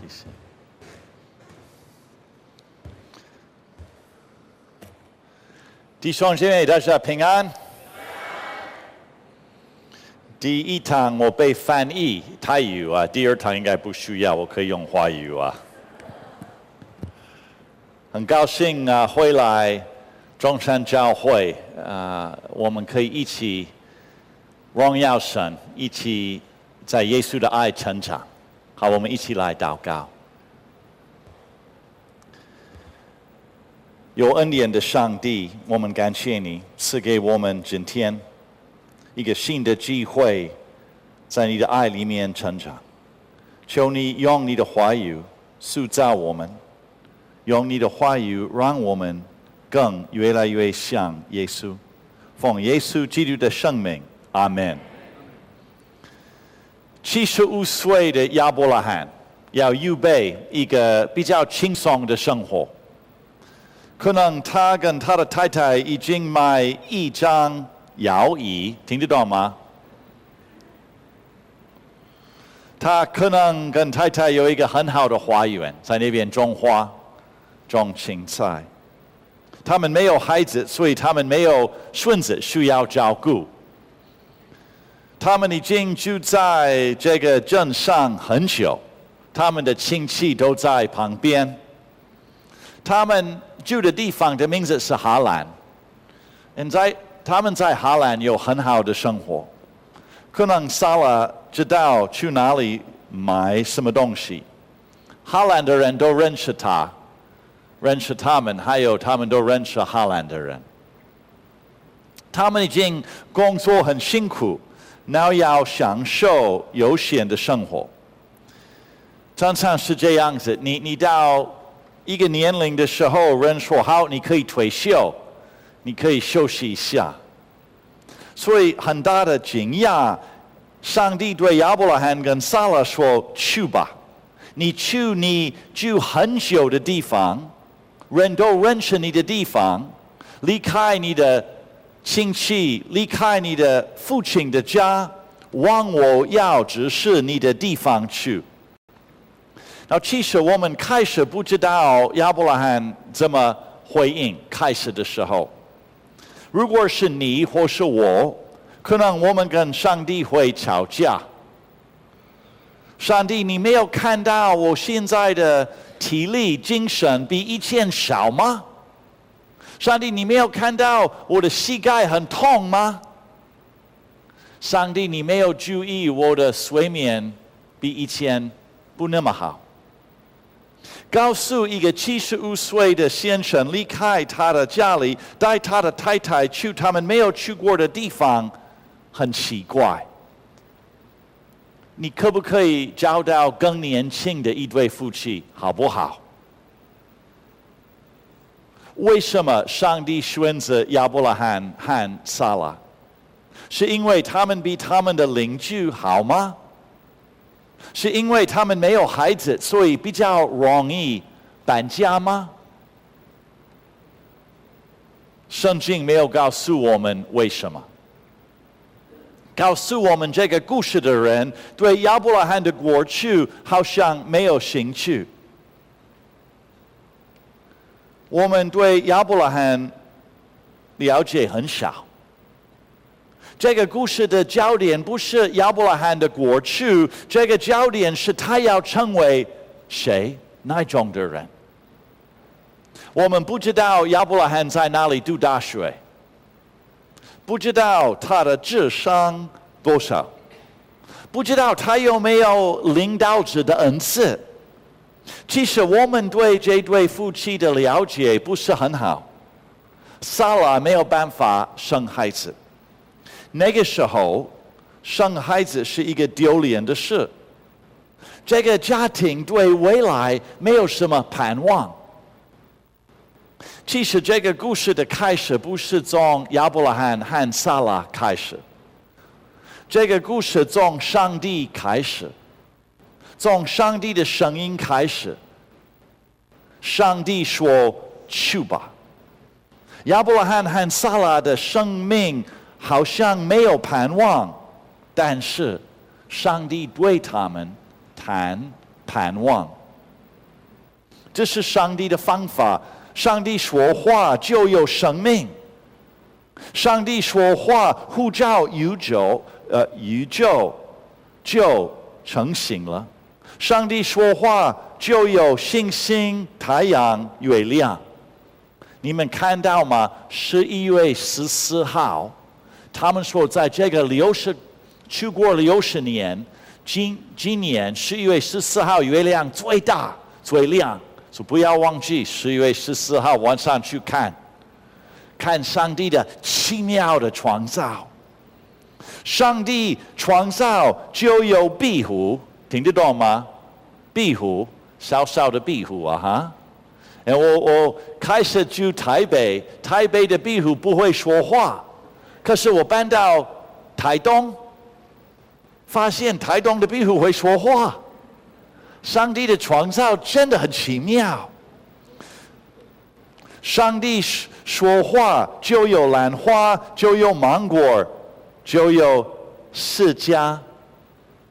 谢谢。弟兄姐妹，大家平安。第一堂我被翻译泰语啊，第二堂应该不需要，我可以用华语啊。很高兴啊，回来中山教会啊，我们可以一起荣耀神，一起在耶稣的爱成长。好，我们一起来祷告。有恩典的上帝，我们感谢你赐给我们今天。一个新的机会，在你的爱里面成长。求你用你的话语塑造我们，用你的话语让我们更越来越像耶稣。奉耶稣基督的圣名，阿门。七十五岁的亚伯拉罕要预备一个比较轻松的生活。可能他跟他的太太已经买一张。摇椅，听得懂吗？他可能跟太太有一个很好的花园，在那边种花、种青菜。他们没有孩子，所以他们没有孙子需要照顾。他们已经住在这个镇上很久，他们的亲戚都在旁边。他们住的地方的名字是哈兰。现在。他们在哈兰有很好的生活，可能萨拉知道去哪里买什么东西。哈兰的人都认识他，认识他们，还有他们都认识哈兰的人。他们已经工作很辛苦，然后要享受悠闲的生活。常常是这样子，你你到一个年龄的时候，人说好，你可以退休。你可以休息一下，所以很大的惊讶。上帝对亚伯拉罕跟撒拉说：“去吧，你去你住很久的地方，人都认识你的地方，离开你的亲戚，离开你的父亲的家，往我要指示你的地方去。”那其实我们开始不知道亚伯拉罕怎么回应，开始的时候。如果是你或是我，可能我们跟上帝会吵架。上帝，你没有看到我现在的体力、精神比以前少吗？上帝，你没有看到我的膝盖很痛吗？上帝，你没有注意我的睡眠比以前不那么好？告诉一个七十五岁的先生离开他的家里，带他的太太去他们没有去过的地方，很奇怪。你可不可以找到更年轻的一对夫妻，好不好？为什么上帝选择亚伯拉罕和撒拉？是因为他们比他们的邻居好吗？是因为他们没有孩子，所以比较容易搬家吗？圣经没有告诉我们为什么。告诉我们这个故事的人对亚伯拉罕的过去好像没有兴趣。我们对亚伯拉罕了解很少。这个故事的焦点不是亚伯拉罕的过去，这个焦点是他要成为谁？那种的人？我们不知道亚伯拉罕在哪里读大学，不知道他的智商多少，不知道他有没有领导者的恩赐。其实我们对这对夫妻的了解不是很好。撒拉没有办法生孩子。那个时候，生孩子是一个丢脸的事。这个家庭对未来没有什么盼望。其实，这个故事的开始不是从亚伯拉罕和撒拉开始，这个故事从上帝开始，从上帝的声音开始。上帝说：“去吧。”亚伯拉罕和撒拉的生命。好像没有盼望，但是上帝对他们谈盼望。这是上帝的方法。上帝说话就有生命。上帝说话呼召宇宙，呃，宇宙就成型了。上帝说话就有星星、太阳、月亮。你们看到吗？十一月十四号，他们说在这个六十，去过六十年，今今年十一月十四号月亮最大最亮，所以不要忘记十一月十四号晚上去看，看上帝的奇妙的创造。上帝创造就有壁虎，听得懂吗？壁虎，小小的壁虎啊，哈。哎我我开始住台北，台北的壁虎不会说话，可是我搬到台东，发现台东的壁虎会说话。上帝的创造真的很奇妙。上帝说话就有兰花，就有芒果，就有释迦。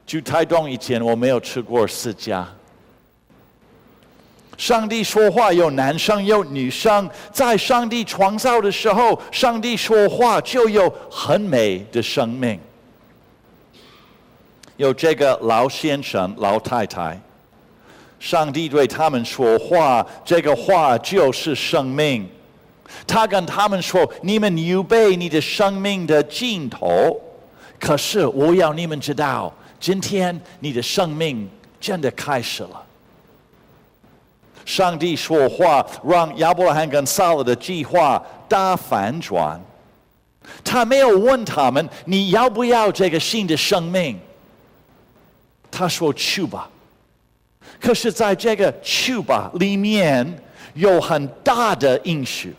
住台东以前我没有吃过释迦。上帝说话有男生有女生，在上帝创造的时候，上帝说话就有很美的生命。有这个老先生、老太太，上帝对他们说话，这个话就是生命。他跟他们说：“你们预备你的生命的尽头，可是我要你们知道，今天你的生命真的开始了。”上帝说话，让亚伯拉罕跟撒拉的计划大反转。他没有问他们：“你要不要这个新的生命？”他说：“去吧。”可是，在这个“去吧”里面有很大的应许。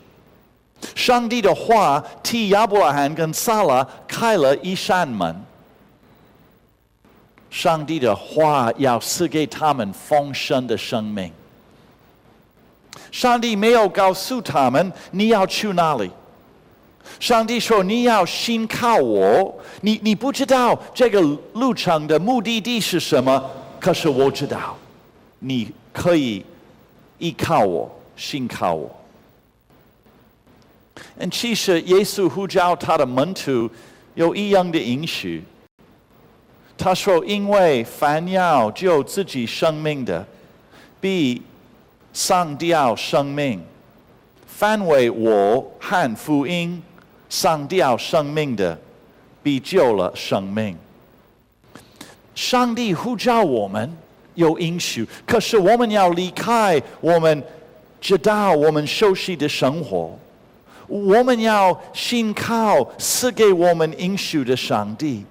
上帝的话替亚伯拉罕跟撒拉开了一扇门。上帝的话要赐给他们丰盛的生命。上帝没有告诉他们你要去哪里。上帝说你要信靠我。你你不知道这个路程的目的地是什么，可是我知道，你可以依靠我，信靠我。嗯，其实耶稣呼召他的门徒有一样的应许。他说：“因为凡要救自己生命的，必。”丧掉生命，凡为我和福音丧掉生命的，必救了生命。上帝呼召我们有应许，可是我们要离开我们知道我们熟悉的生活，我们要信靠赐给我们应许的上帝，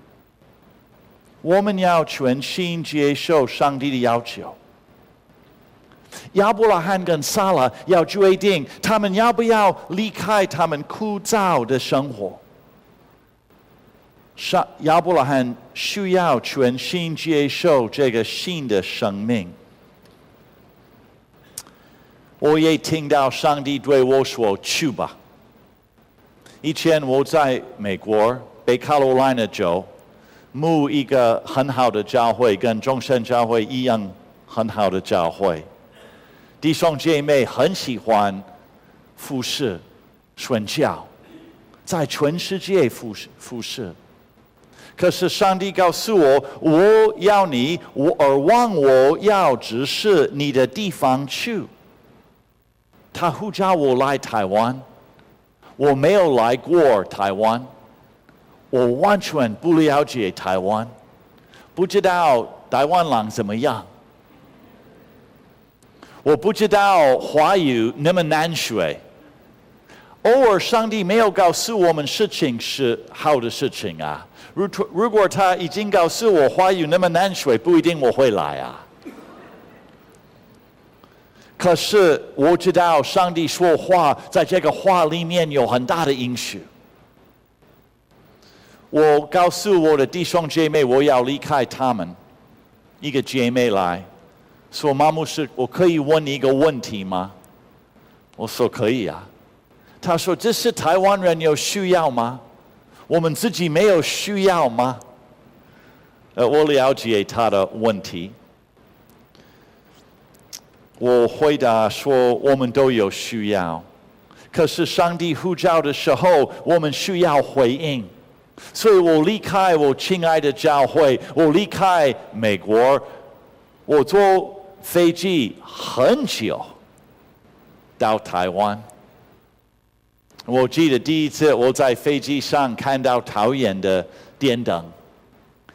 我们要全心接受上帝的要求。亚伯拉罕跟撒拉要决定，他们要不要离开他们枯燥的生活。上亚伯拉罕需要全心接受这个新的生命。我也听到上帝对我说：“去吧。”以前我在美国北卡罗来纳州牧一个很好的教会，跟终身教会一样很好的教会。弟兄姐妹很喜欢服侍、宣教，在全世界服侍服侍。可是上帝告诉我，我要你，我而往我要指示你的地方去。他呼召我来台湾，我没有来过台湾，我完全不了解台湾，不知道台湾人怎么样。我不知道华语那么难学，偶尔上帝没有告诉我们事情是好的事情啊。如如果他已经告诉我华语那么难学，不一定我会来啊。可是我知道上帝说话，在这个话里面有很大的应许。我告诉我的弟兄姐妹，我要离开他们。一个姐妹来。说妈牧师，我可以问你一个问题吗？我说可以啊。他说：“这是台湾人有需要吗？我们自己没有需要吗？”呃，我了解他的问题。我回答说，我们都有需要，可是上帝呼召的时候，我们需要回应。所以我离开我亲爱的教会，我离开美国，我坐飞机很久到台湾。我记得第一次我在飞机上看到桃园的电灯，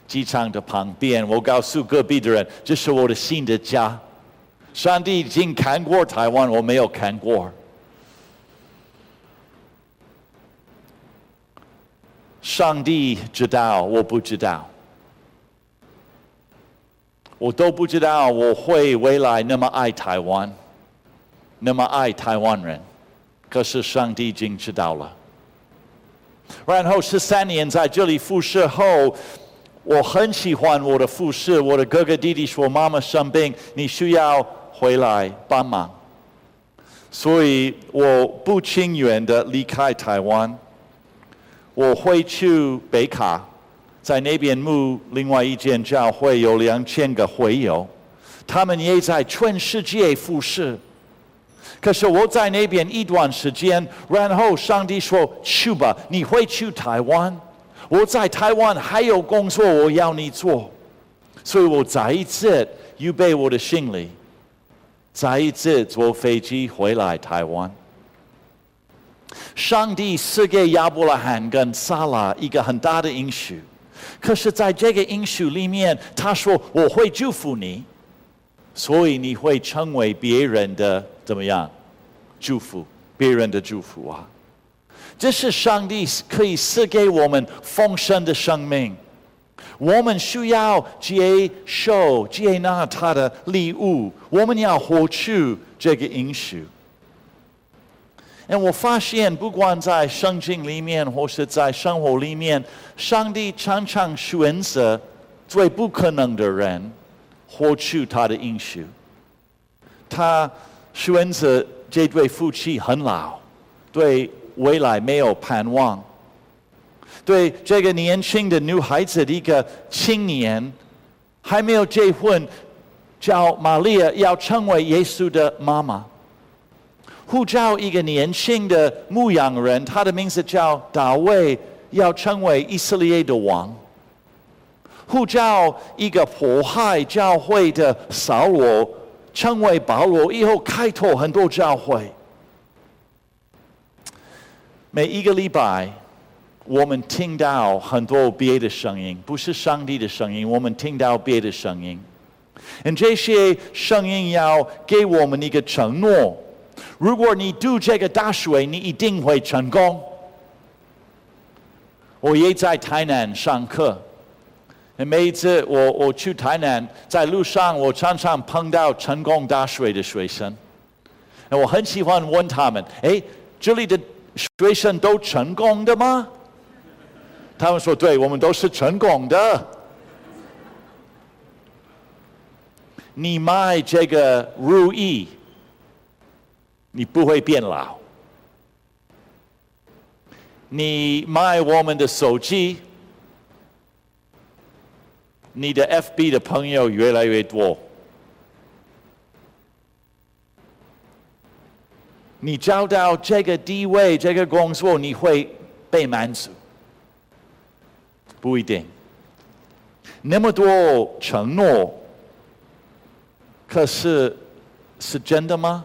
机场的旁边，我告诉隔壁的人，这是我的新的家。上帝已经看过台湾，我没有看过。上帝知道，我不知道。我都不知道我会未来那么爱台湾，那么爱台湾人。可是上帝已经知道了。然后十三年在这里服侍后。我很喜欢我的服侍，我的哥哥弟弟说妈妈生病，你需要回来帮忙，所以我不情愿的离开台湾，我会去北卡，在那边牧另外一间教会，有两千个会友，他们也在全世界服侍。可是我在那边一段时间，然后上帝说去吧，你会去台湾。我在台湾还有工作，我要你做，所以我再一次预备我的行李，再一次坐飞机回来台湾。上帝赐给亚伯拉罕跟撒拉一个很大的应许，可是在这个应许里面，他说我会祝福你，所以你会成为别人的怎么样？祝福，别人的祝福啊。这是上帝可以赐给我们丰盛的生命，我们需要接受接纳他的礼物，我们要活出这个应许。哎，我发现不管在圣经里面或是在生活里面，上帝常常选择最不可能的人，获取他的应许。他选择这对夫妻很老，对。未来没有盼望。对这个年轻的女孩子的一个青年，还没有结婚，叫玛利亚要成为耶稣的妈妈。呼召一个年轻的牧羊人，他的名字叫大卫，要成为以色列的王。呼召一个迫害教会的扫罗，成为保罗，以后开拓很多教会。每一个礼拜，我们听到很多别的声音，不是上帝的声音。我们听到别的声音，而这些声音要给我们一个承诺：如果你读这个大学，你一定会成功。我也在台南上课，每一次我我去台南，在路上我常常碰到成功大学的学生，我很喜欢问他们：哎，这里的。学生都成功的吗？他们说：“对，我们都是成功的。”你买这个如意，你不会变老。你买我们的手机，你的 FB 的朋友越来越多。你找到这个地位、这个工作，你会被满足？不一定。那么多承诺，可是是真的吗？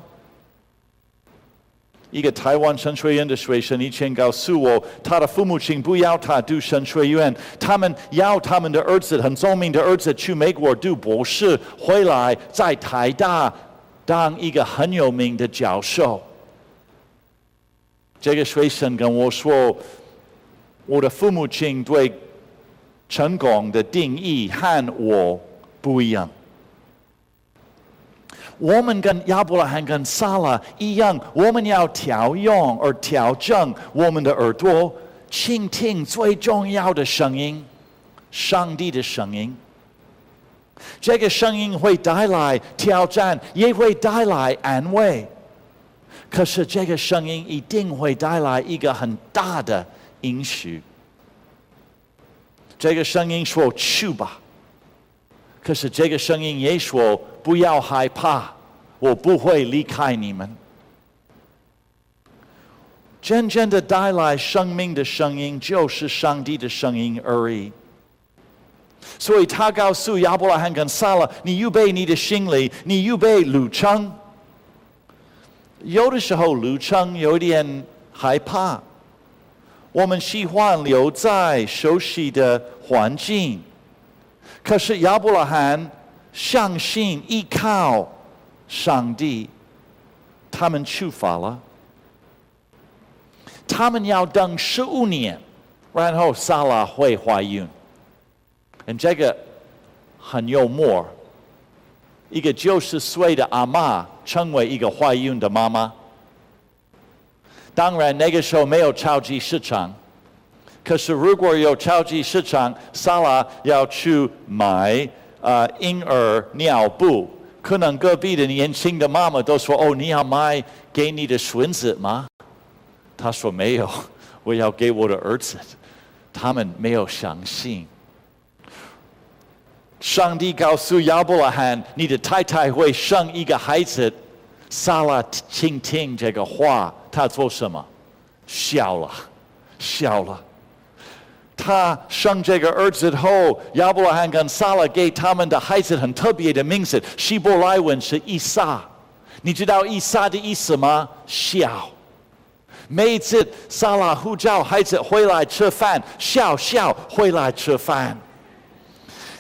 一个台湾神学院的学生以前告诉我，他的父母亲不要他读神学院，他们要他们的儿子很聪明的儿子去美国读博士，回来在台大当一个很有名的教授。这个学生跟我说，我的父母亲对成功的定义和我不一样。我们跟亚伯拉罕跟撒拉一样，我们要调用而调整我们的耳朵，倾听最重要的声音——上帝的声音。这个声音会带来挑战，也会带来安慰。可是这个声音一定会带来一个很大的应许。这个声音说去吧，可是这个声音也说不要害怕，我不会离开你们。真正的带来生命的声音，就是上帝的声音而已。所以他告诉亚伯拉罕跟撒拉：“你预备你的行李，你预备旅程。有的时候旅程有点害怕，我们喜欢留在熟悉的环境。可是亚伯拉罕相信依靠上帝，他们出发了。”他们要等十五年，然后撒拉会怀孕。嗯，这个很幽默，一个九十岁的阿妈成为一个怀孕的妈妈。当然那个时候没有超级市场，可是如果有超级市场，撒拉要去买呃婴儿尿布，可能隔壁的年轻的妈妈都说：“哦，你要买给你的孙子吗？”他说没有，我要给我的儿子。他们没有相信。上帝告诉亚伯拉罕：“你的太太会生一个孩子。”撒拉倾听这个话，他做什么？笑了，笑了。他生这个儿子后，亚伯拉罕跟撒拉给他们的孩子很特别的名字，希伯来文是以撒。你知道以撒的意思吗？笑。每一次撒拉呼叫孩子回来吃饭，笑笑回来吃饭。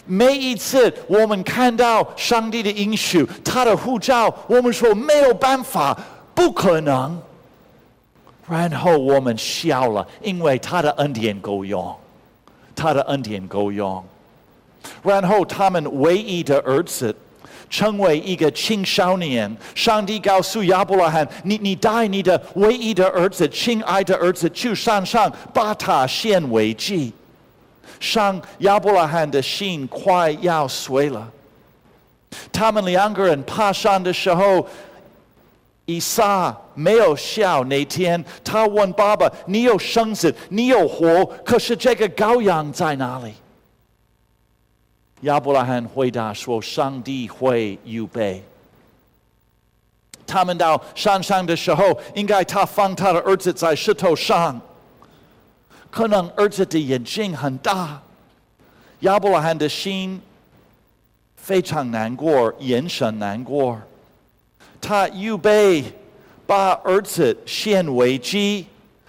每一次我们看到上帝的应许，他的呼召，我们说没有办法，不可能。然后我们笑了，因为他的恩典够用，他的恩典够用。然后他们唯一的儿子。成为一个青少年，上帝告诉亚伯拉罕：“你你带你的唯一的儿子，亲爱的儿子，去山上把他献为祭。”上亚伯拉罕的心快要碎了。他们两个人爬山的时候，以撒没有笑。那天他问爸爸：“你有绳子，你有火，可是这个羔羊在哪里？”亚伯拉罕回答说：“上帝会预备。”他们到山上的时候，应该他放他的儿子在石头上。可能儿子的眼睛很大，亚伯拉罕的心非常难过，眼神难过。他预备把儿子献为祭，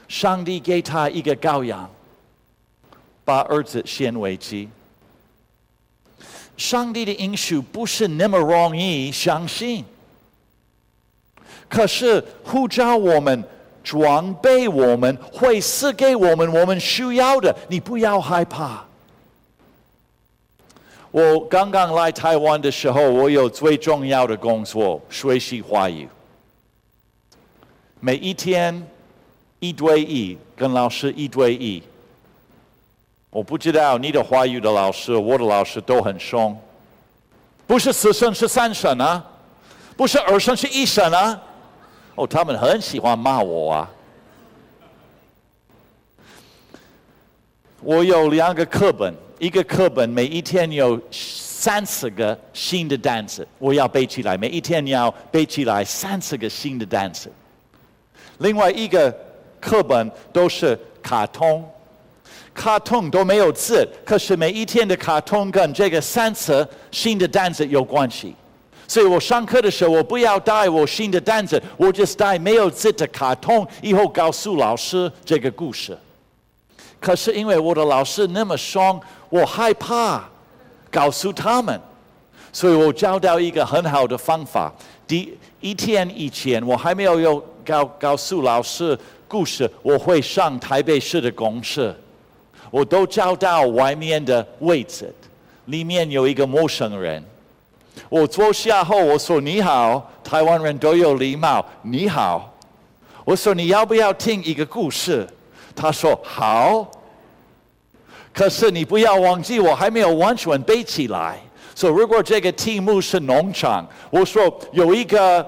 上帝给他一个羔羊，把儿子献为祭。上帝的应许不是那么容易相信，可是呼召我们、装备我们、会赐给我们我们需要的，你不要害怕。我刚刚来台湾的时候，我有最重要的工作——学习华语。每一天一对一，跟老师一对一。我不知道你的华语的老师，我的老师都很凶，不是四声是三声啊，不是二声是一声啊，哦，他们很喜欢骂我啊。我有两个课本，一个课本每一天有三十个新的单词，我要背起来，每一天要背起来三十个新的单词。另外一个课本都是卡通。卡通都没有字，可是每一天的卡通跟这个三次新的单词有关系。所以我上课的时候，我不要带我新的单词，我就带没有字的卡通，以后告诉老师这个故事。可是因为我的老师那么凶，我害怕告诉他们，所以我找到一个很好的方法。第一天以前，我还没有有告告诉老师故事，我会上台北市的公车。我都找到外面的位置，里面有一个陌生人。我坐下后，我说：“你好，台湾人都有礼貌。”你好，我说：“你要不要听一个故事？”他说：“好。”可是你不要忘记，我还没有完全背起来。所以如果这个题目是农场，我说有一个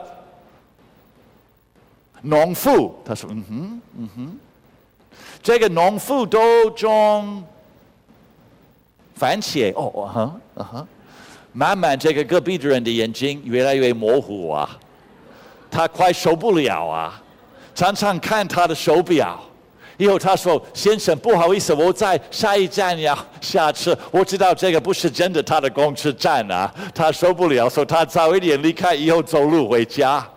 农妇，他说：“嗯哼，嗯哼。”这个农妇都种番茄哦，嗯哼，嗯哼，慢慢这个隔壁的人的眼睛越来越模糊啊，他快受不了啊，常常看他的手表。以后他说：“先生，不好意思，我在下一站要下车。我知道这个不是真的，他的公车站啊，他受不了，说他早一点离开，以后走路回家。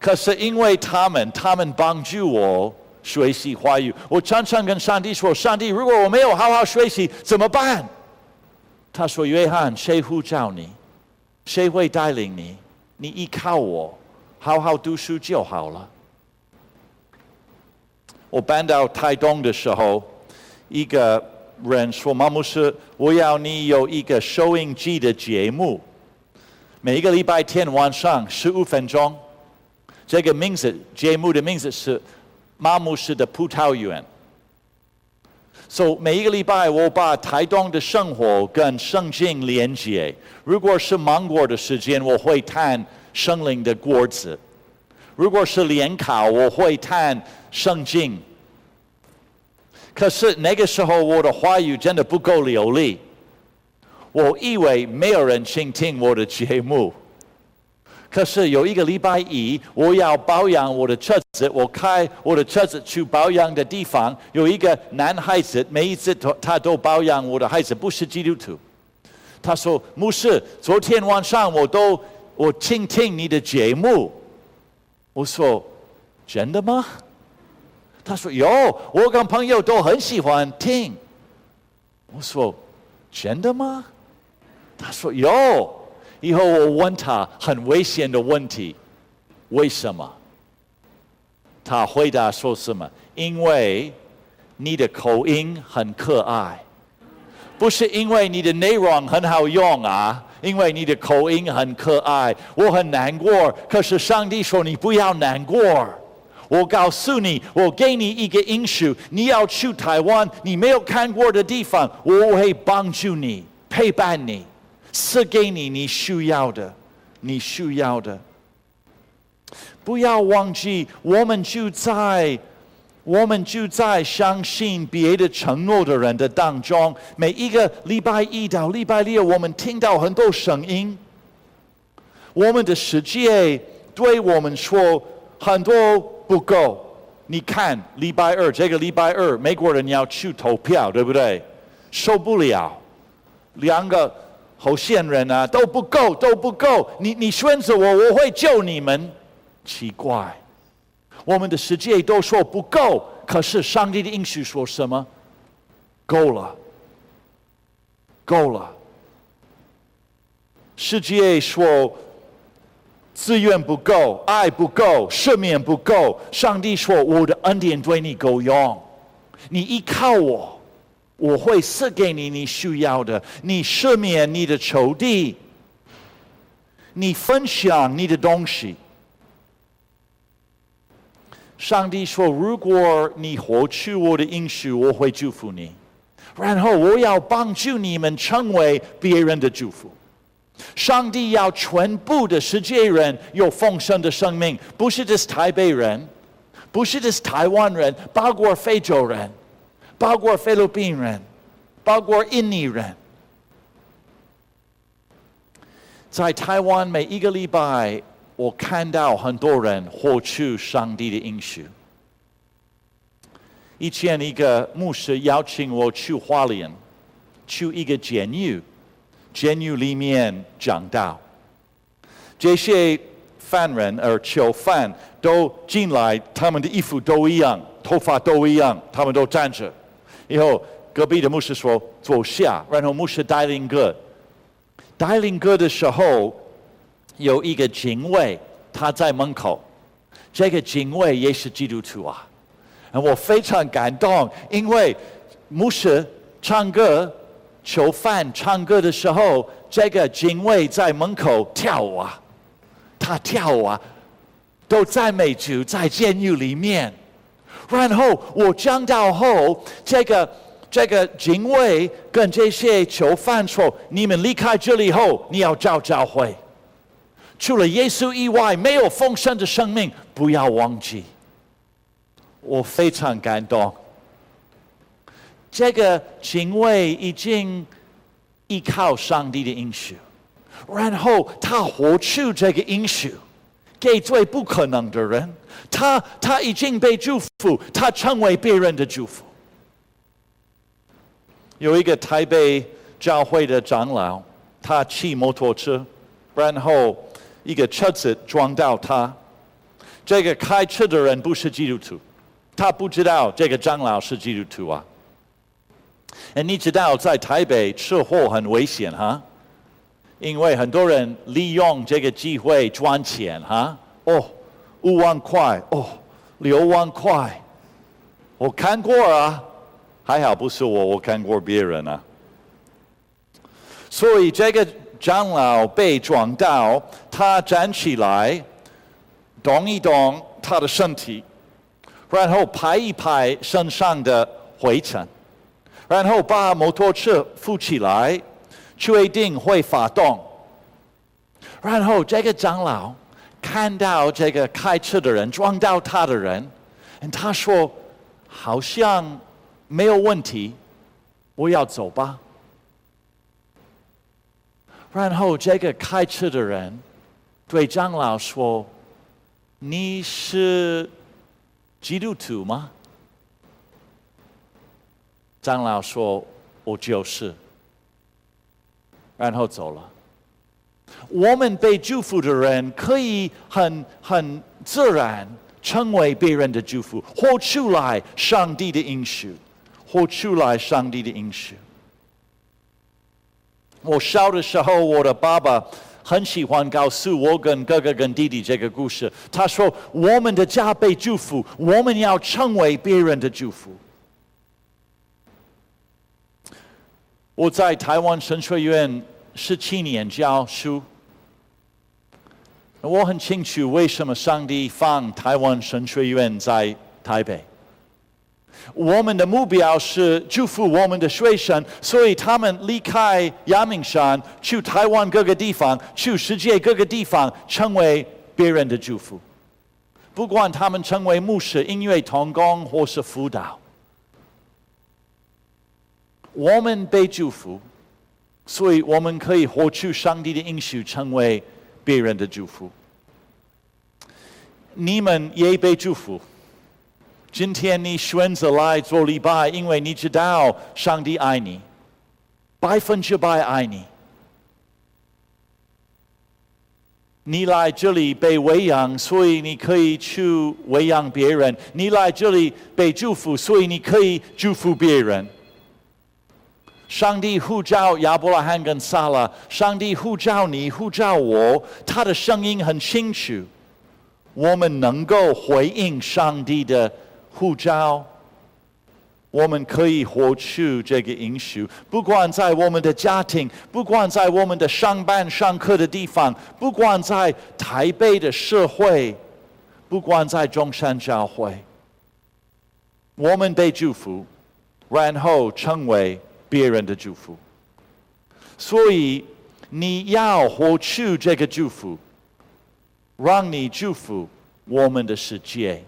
可是因为他们，他们帮助我学习华语。我常常跟上帝说：上帝，如果我没有好好学习，怎么办？他说：约翰，谁呼召你？谁会带领你？你依靠我，好好读书就好了。”我搬到台东的时候，一个人说：“马牧师，我要你有一个收音机的节目，每一个礼拜天晚上十五分钟。这个名字节目的名字是马牧师的葡萄园。所以每一个礼拜我把台东的生活跟圣经连接。如果是芒果的时间，我会谈圣灵的果子；如果是联考，我会谈。”圣经，可是那个时候我的华语真的不够流利，我以为没有人倾听我的节目。可是有一个礼拜一，我要保养我的车子，我开我的车子去保养的地方，有一个男孩子，每一次他他都保养我的孩子，不是基督徒。他说：“牧师，昨天晚上我都我倾听你的节目。”我说：“真的吗？”他说：“有，我跟朋友都很喜欢听。”我说：“真的吗？”他说：“有。”以后我问他很危险的问题：“为什么？”他回答说什么：“因为你的口音很可爱，不是因为你的内容很好用啊，因为你的口音很可爱。”我很难过，可是上帝说：“你不要难过。”我告诉你，我给你一个应许，你要去台湾，你没有看过的地方，我会帮助你，陪伴你，赐给你你需要的，你需要的。不要忘记，我们就在我们就在相信别的承诺的人的当中。每一个礼拜一到礼拜六，我们听到很多声音，我们的世界对我们说很多。不够，你看礼拜二这个礼拜二，美国人要去投票，对不对？受不了，两个候选人啊都不够，都不够。你你选择我，我会救你们。奇怪，我们的世界都说不够，可是上帝的应许说什么？够了，够了。世界说。资源不够，爱不够，赦免不够。上帝说：“我的恩典对你够用，你依靠我，我会赐给你你需要的。你赦免你的仇敌，你分享你的东西。”上帝说：“如果你活出我的应许，我会祝福你，然后我要帮助你们成为别人的祝福。”上帝要全部的世界人有丰盛的生命，不是只是台北人，不是只是台湾人，包括非洲人，包括菲律宾人，包括印尼人。在台湾每一个礼拜，我看到很多人活出上帝的应许。以前一个牧师邀请我去花莲，去一个监狱。监狱里面讲道，这些犯人而囚犯都进来，他们的衣服都一样，头发都一样，他们都站着。以后隔壁的牧师说坐下，然后牧师带领歌。带领歌的时候，有一个警卫，他在门口。这个警卫也是基督徒啊，我非常感动，因为牧师唱歌。囚犯唱歌的时候，这个警卫在门口跳舞啊，他跳啊，都赞美主在监狱里面。然后我讲到后，这个这个警卫跟这些囚犯说：“你们离开这里后，你要找教会。除了耶稣以外，没有丰盛的生命，不要忘记。”我非常感动。这个警卫已经依靠上帝的应许，然后他活出这个应许，给最不可能的人，他他已经被祝福，他成为别人的祝福。有一个台北教会的长老，他骑摩托车，然后一个车子撞到他。这个开车的人不是基督徒，他不知道这个长老是基督徒啊。哎，你知道在台北车祸很危险哈？因为很多人利用这个机会赚钱哈。哦，五万块哦，六万块，我看过啊，还好不是我，我看过别人啊。所以这个长老被撞到，他站起来。动一动他的身体，然后拍一拍身上的灰尘，然后把摩托车扶起来，确定会发动。然后这个长老看到这个开车的人撞到他的人，他说：“好像没有问题，我要走吧。”然后这个开车的人对长老说。你是基督徒吗？长老说：“我就是。”然后走了。我们被祝福的人，可以很很自然成为别人的祝福，活出来上帝的应许，活出来上帝的应许。我小的时候，我的爸爸。很喜欢告诉我跟哥哥跟弟弟这个故事。他说：“我们的家被祝福，我们要成为别人的祝福。”我在台湾神学院十七年教书，我很清楚为什么上帝放台湾神学院在台北。我们的目标是祝福我们的学生，所以他们离开阳明山，去台湾各个地方，去世界各个地方，成为别人的祝福。不管他们成为牧师、音乐同工或是辅导，我们被祝福，所以我们可以获取上帝的应许，成为别人的祝福。你们也被祝福。今天你选择来做礼拜，因为你知道上帝爱你，百分之百爱你。你来这里被喂养，所以你可以去喂养别人；你来这里被祝福，所以你可以祝福别人。上帝呼召亚伯拉罕跟撒拉，上帝呼召你，呼召我，他的声音很清楚，我们能够回应上帝的。呼召，我们可以活出这个应许。不管在我们的家庭，不管在我们的上班、上课的地方，不管在台北的社会，不管在中山教会，我们被祝福，然后成为别人的祝福。所以你要活出这个祝福，让你祝福我们的世界。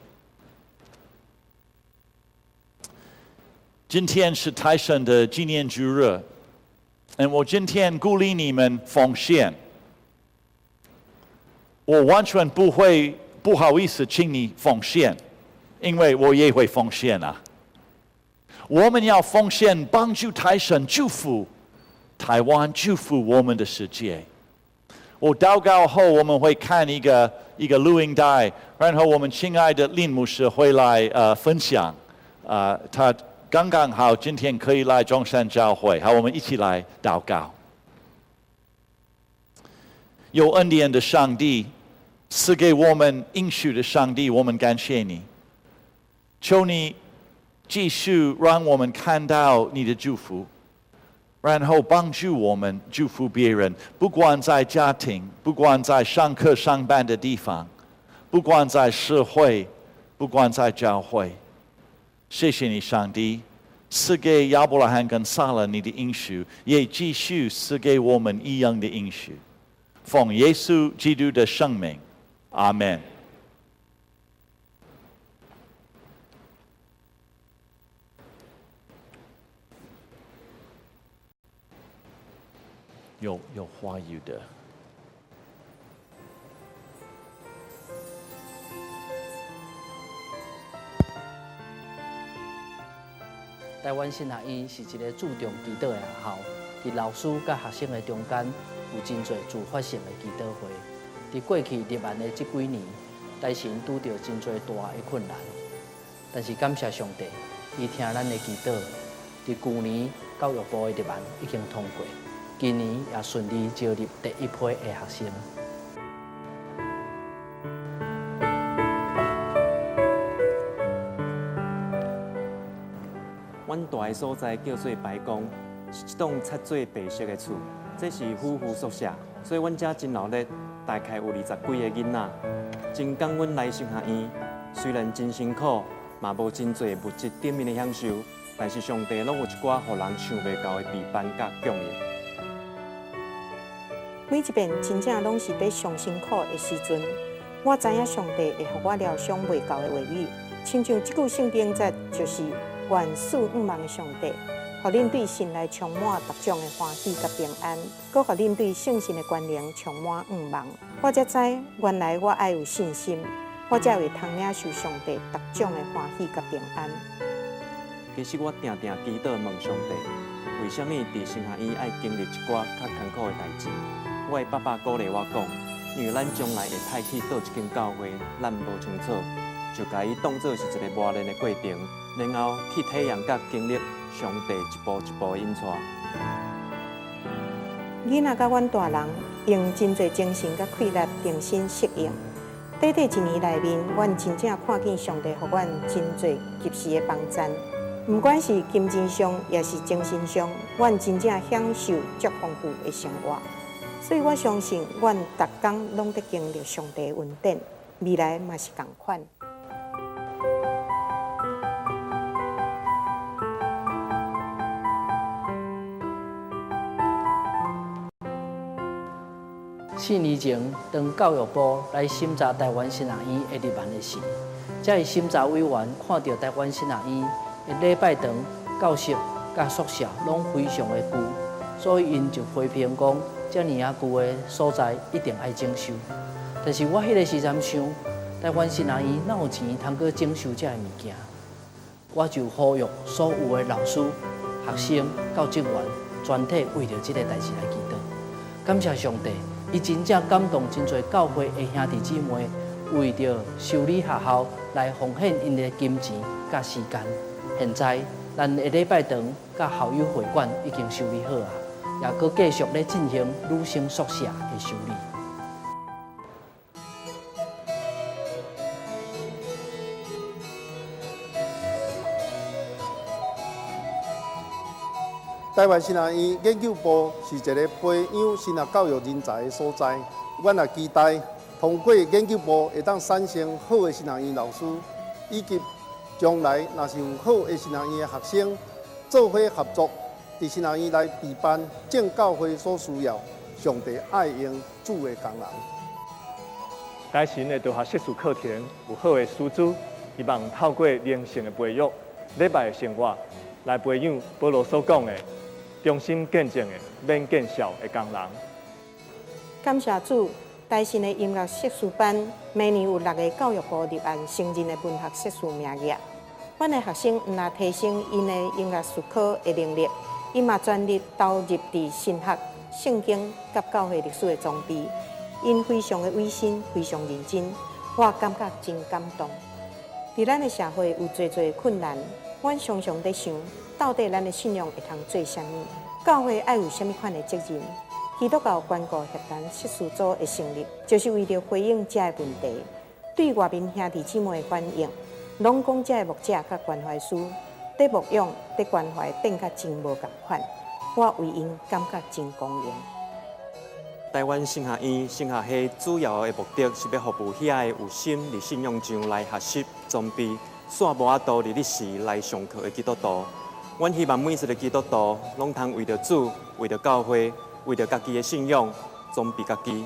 今天是台神的纪念日，嗯，我今天鼓励你们奉献。我完全不会不好意思请你奉献，因为我也会奉献啊。我们要奉献，帮助台神祝福台湾，祝福我们的世界。我祷告后，我们会看一个一个录音带，然后我们亲爱的林牧师会来呃分享啊、呃、他。刚刚好，今天可以来中山教会，好，我们一起来祷告。有恩典的上帝，赐给我们应许的上帝，我们感谢你。求你继续让我们看到你的祝福，然后帮助我们祝福别人。不管在家庭，不管在上课上班的地方，不管在社会，不管在教会。谢谢你，上帝赐给亚伯拉罕跟撒拉你的应许，也继续赐给我们一样的应许。奉耶稣基督的圣名，阿门。有有话语的。台湾新学院是一个注重祈祷的学校，伫老师甲学生的中间有真侪自发性的祈祷会。伫过去立案的这几年，台神拄到真侪大的困难，但是感谢上帝，伊听咱的祈祷。伫去年教育部的立案已经通过，今年也顺利招入第一批的学生。的所在叫做白宫，是一栋漆做白色的厝，这是夫妇宿舍，所以阮家真热闹，大概有二十几个囡仔。真感恩来新学院，虽然真辛苦，嘛无真多物质顶面的享受，但是上帝拢有一寡互人想袂到的陪伴甲供应。每一遍真正拢是在上辛苦的时阵，我知影上帝会予我疗伤袂到的话语，亲像这句圣经节就是。愿赐五万的上帝，互恁对神来充满各种的欢喜甲平安，搁互恁对圣神的关联充满五万。我才知原来我爱有信心，我才会通领受上帝各种的欢喜甲平安。其实我定定祈祷问上帝，为什么伫新学院爱经历一寡较艰苦的代志？我的爸爸鼓励我讲，因为咱将来会派去倒一间教会，咱无清楚，就甲伊当作是一个磨练的过程。然后去体验甲经历上帝一步一步的引带。囡仔甲阮大人用真侪精神甲气力重新适应。短短一年内面，阮真正看见上帝互阮真侪及时的帮赞。毋管是金钱上，也是精神上，阮真正享受足丰富的生活。所以我相信，阮逐工拢在经历上帝的恩典，未来嘛是共款。四年前，当教育部来审查台湾新学院的立案的时，这些审查委员看到台湾新学院的礼拜堂、教室、甲宿舍拢非常的旧，所以因就批评讲，这么啊旧的所在一定爱整修。但是我迄个时阵想，台湾新学院哪有钱通去整修这些物件？我就呼吁所有的老师、学生、教职员全体为着即个代志来祈祷，感谢上帝。伊真正感动真侪教会的兄弟姊妹，为着修理学校来奉献因的金钱甲时间。现在咱下礼拜堂甲校友会馆已经修理好啊，也阁继续咧进行女生宿舍的修理。台湾新学院研究部是一个培养新学教育人才的所在。我也期待通过研究部会当产生好的新学院老师，以及将来若是有好的新学院的学生做伙合作，伫新学院来备办正教会所需要上帝爱用主的工人。台神的大学硕士课程有好的师资，希望透过灵性的培育、礼拜的生活来培养保罗所讲的。忠心见证的免见笑的工人。感谢主，台新的音乐硕士班每年有六个教育部立案承认的文学硕士名额。阮的学生毋但提升因的音乐术科的能力，伊嘛专力投入伫神学、圣经甲教会历史的装备。因非常的委身，非常认真，我感觉真感动。伫咱的社会有侪侪困难，阮常常在想。到底咱的信仰会通做啥物？教会爱有啥物款的责任？基督教关顾协谈硕士组的成立，就是为了回应这个问题。对外面兄弟姊妹的反应，拢讲这个牧者甲关怀师，在牧养、在关怀变甲真无共款。我为因感觉真光荣。台湾新学院新学系主要的目的是要服务遐的有心伫信仰上来学习、装备，煞无法度伫历史来上课的基督徒。阮希望每一个基督徒拢通为着主、为着教会、为着家己的信仰装备家己。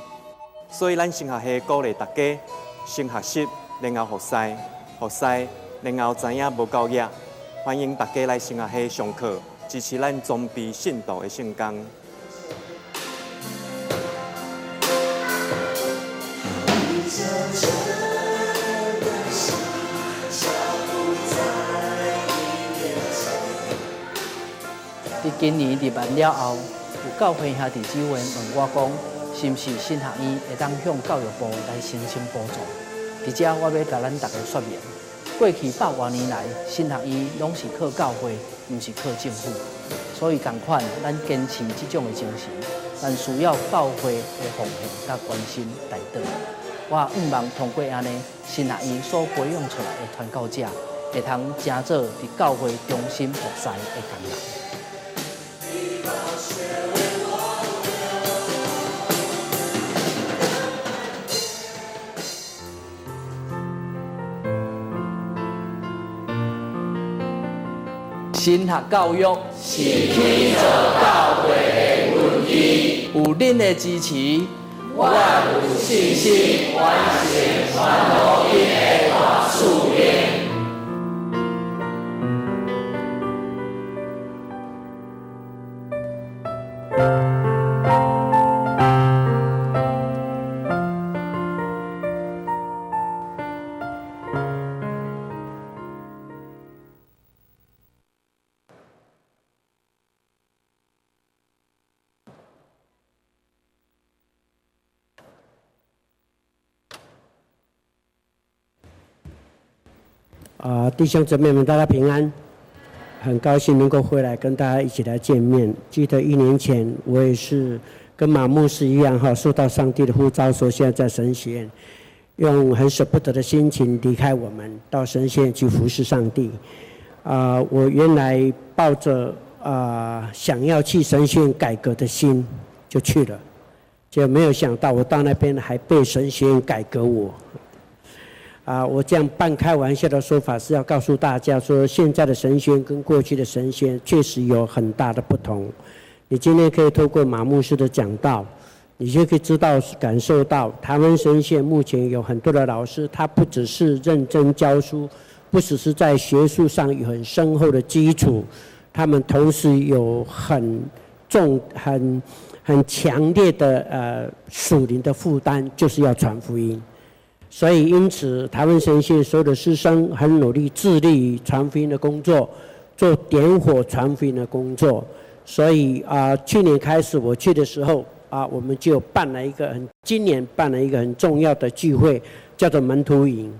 所以咱先学系鼓励大家先学习，然后学师，学师，然后知影无够业。欢迎大家来新学系上课，支持咱装备信徒的圣工。今年入班了后，有教会兄弟姊妹问我讲，是毋是新学院会当向教育部来申请补助？伫遮我要甲咱大家说明，过去百多年来，新学院拢是靠教会，毋是靠政府，所以共款，咱坚持这种的精神，但需要教会的奉献甲关心带导。我希望通过安尼，新学院所培养出来的。传教者，会通成做伫教会中心服侍的。工人。新学教育是天主教会的根基，有恁的支持，我有信心完成传福音的大使命。弟兄姊妹们，大家平安！很高兴能够回来跟大家一起来见面。记得一年前，我也是跟马牧师一样，哈，受到上帝的呼召，说现在在神学院，用很舍不得的心情离开我们，到神学院去服侍上帝。啊，我原来抱着啊想要去神学院改革的心就去了，就没有想到我到那边还被神学院改革我。啊，我这样半开玩笑的说法是要告诉大家说，现在的神仙跟过去的神仙确实有很大的不同。你今天可以透过马牧师的讲道，你就可以知道、感受到，台湾神仙目前有很多的老师，他不只是认真教书，不只是在学术上有很深厚的基础，他们同时有很重、很很强烈的呃属灵的负担，就是要传福音。所以，因此，台湾神学所有的师生很努力，致力于传福音的工作，做点火传福音的工作。所以啊，去年开始我去的时候啊，我们就办了一个很，今年办了一个很重要的聚会，叫做门徒营。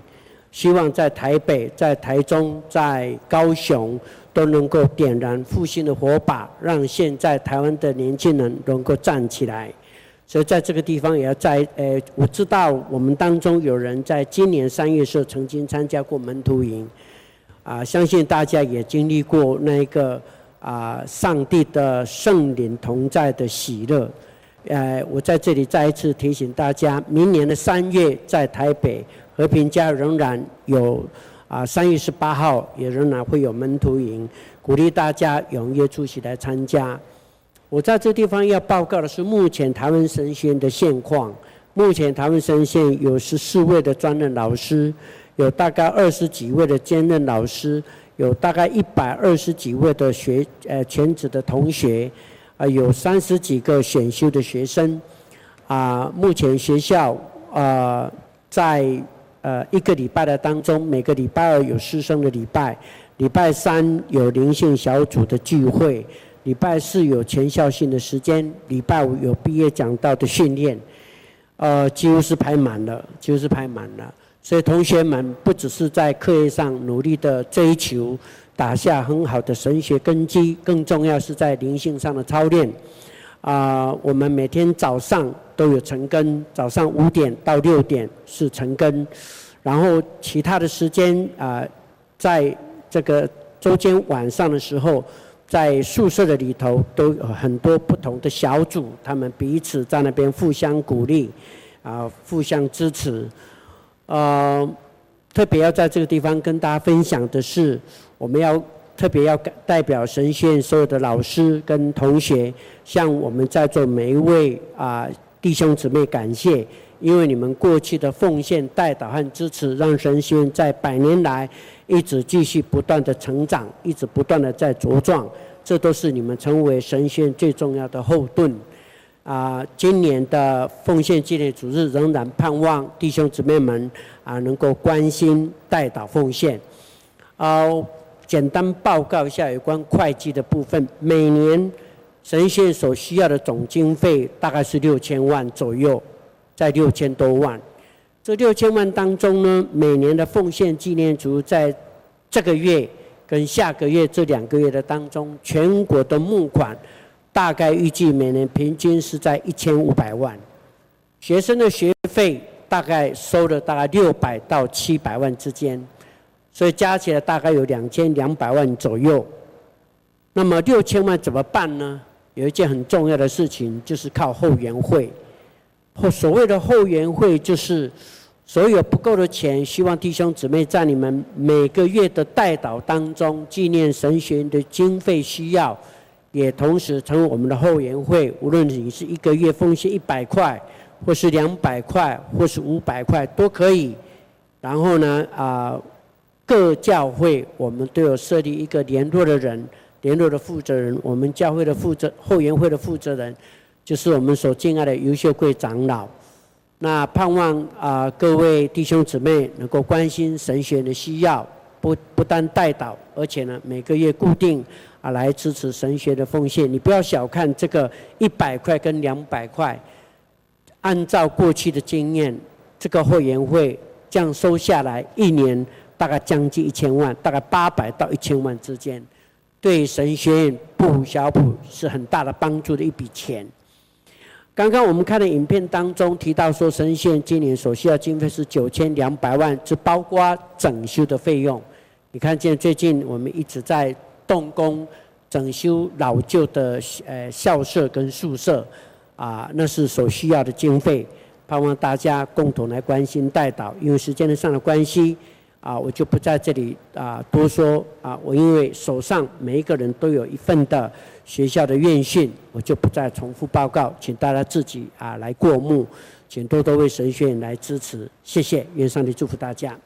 希望在台北、在台中、在高雄都能够点燃复兴的火把，让现在台湾的年轻人能够站起来。所以在这个地方也要在，呃，我知道我们当中有人在今年三月时候曾经参加过门徒营，啊，相信大家也经历过那个啊，上帝的圣灵同在的喜乐，呃，我在这里再一次提醒大家，明年的三月在台北和平家仍然有，啊，三月十八号也仍然会有门徒营，鼓励大家踊跃出席来参加。我在这地方要报告的是目前台湾神仙的现况。目前台湾神仙有十四位的专任老师，有大概二十几位的兼任老师，有大概一百二十几位的学呃全职的同学，啊，有三十几个选修的学生。啊，目前学校啊在呃一个礼拜的当中，每个礼拜二有师生的礼拜，礼拜三有灵性小组的聚会。礼拜四有全校性的时间，礼拜五有毕业讲道的训练，呃，几乎是排满了，几乎是排满了。所以同学们不只是在课业上努力的追求，打下很好的神学根基，更重要是在灵性上的操练。啊、我们每天早上都有晨更，早上五点到六点是晨更，然后其他的时间啊、在这个周间晚上的时候。在宿舍的里头都有很多不同的小组，他们彼此在那边互相鼓励，啊，互相支持。呃，特别要在这个地方跟大家分享的是，我们要特别要代表神仙所有的老师跟同学，向我们在座每一位啊弟兄姊妹感谢，因为你们过去的奉献、代祷和支持，让神学院在百年来。一直继续不断的成长，一直不断的在茁壮，这都是你们成为神学院最重要的后盾。啊，今年的奉献纪念主日仍然盼望弟兄姊妹们啊能够关心代祷奉献。啊，简单报告一下有关会计的部分。每年神仙所需要的总经费大概是六千万左右，在六千多万。这六千万当中呢，每年的奉献纪念组在这个月跟下个月这两个月的当中，全国的募款大概预计每年平均是在一千五百万。学生的学费大概收了大概六百到七百万之间。所以加起来大概有两千两百万左右。那么六千万怎么办呢？有一件很重要的事情，就是靠后援会。或所谓的后援会，就是所有不够的钱，希望弟兄姊妹在你们每个月的代祷当中，纪念神学院的经费需要，也同时成为我们的后援会。无论你是一个月奉献一百块，或是两百块，或是五百块，都可以。然后呢，啊、各教会我们都有设立一个联络的人，联络的负责人。我们教会的负责后援会的负责人，就是我们所敬爱的游秀贵长老。那盼望啊、各位弟兄姊妹能够关心神学的需要，不不但代祷，而且呢每个月固定啊来支持神学的奉献。你不要小看这个一百块跟两百块，按照过去的经验，这个会员会这样收下来一年。大概将近一千万，大概八百到一千万之间，对神学院不无小补是很大的帮助的一笔钱。刚刚我们看的影片当中提到说，神学院今年所需要经费是九千两百万，只包括整修的费用。你看见最近我们一直在动工整修老旧的呃校舍跟宿舍，啊，那是所需要的经费。盼望大家共同来关心代导，因为时间上的关系。啊，我就不在这里啊多说啊，我因为手上每一个人都有一份的学校的院训，我就不再重复报告，请大家自己啊来过目，请多多为神学院来支持，谢谢，愿上帝祝福大家。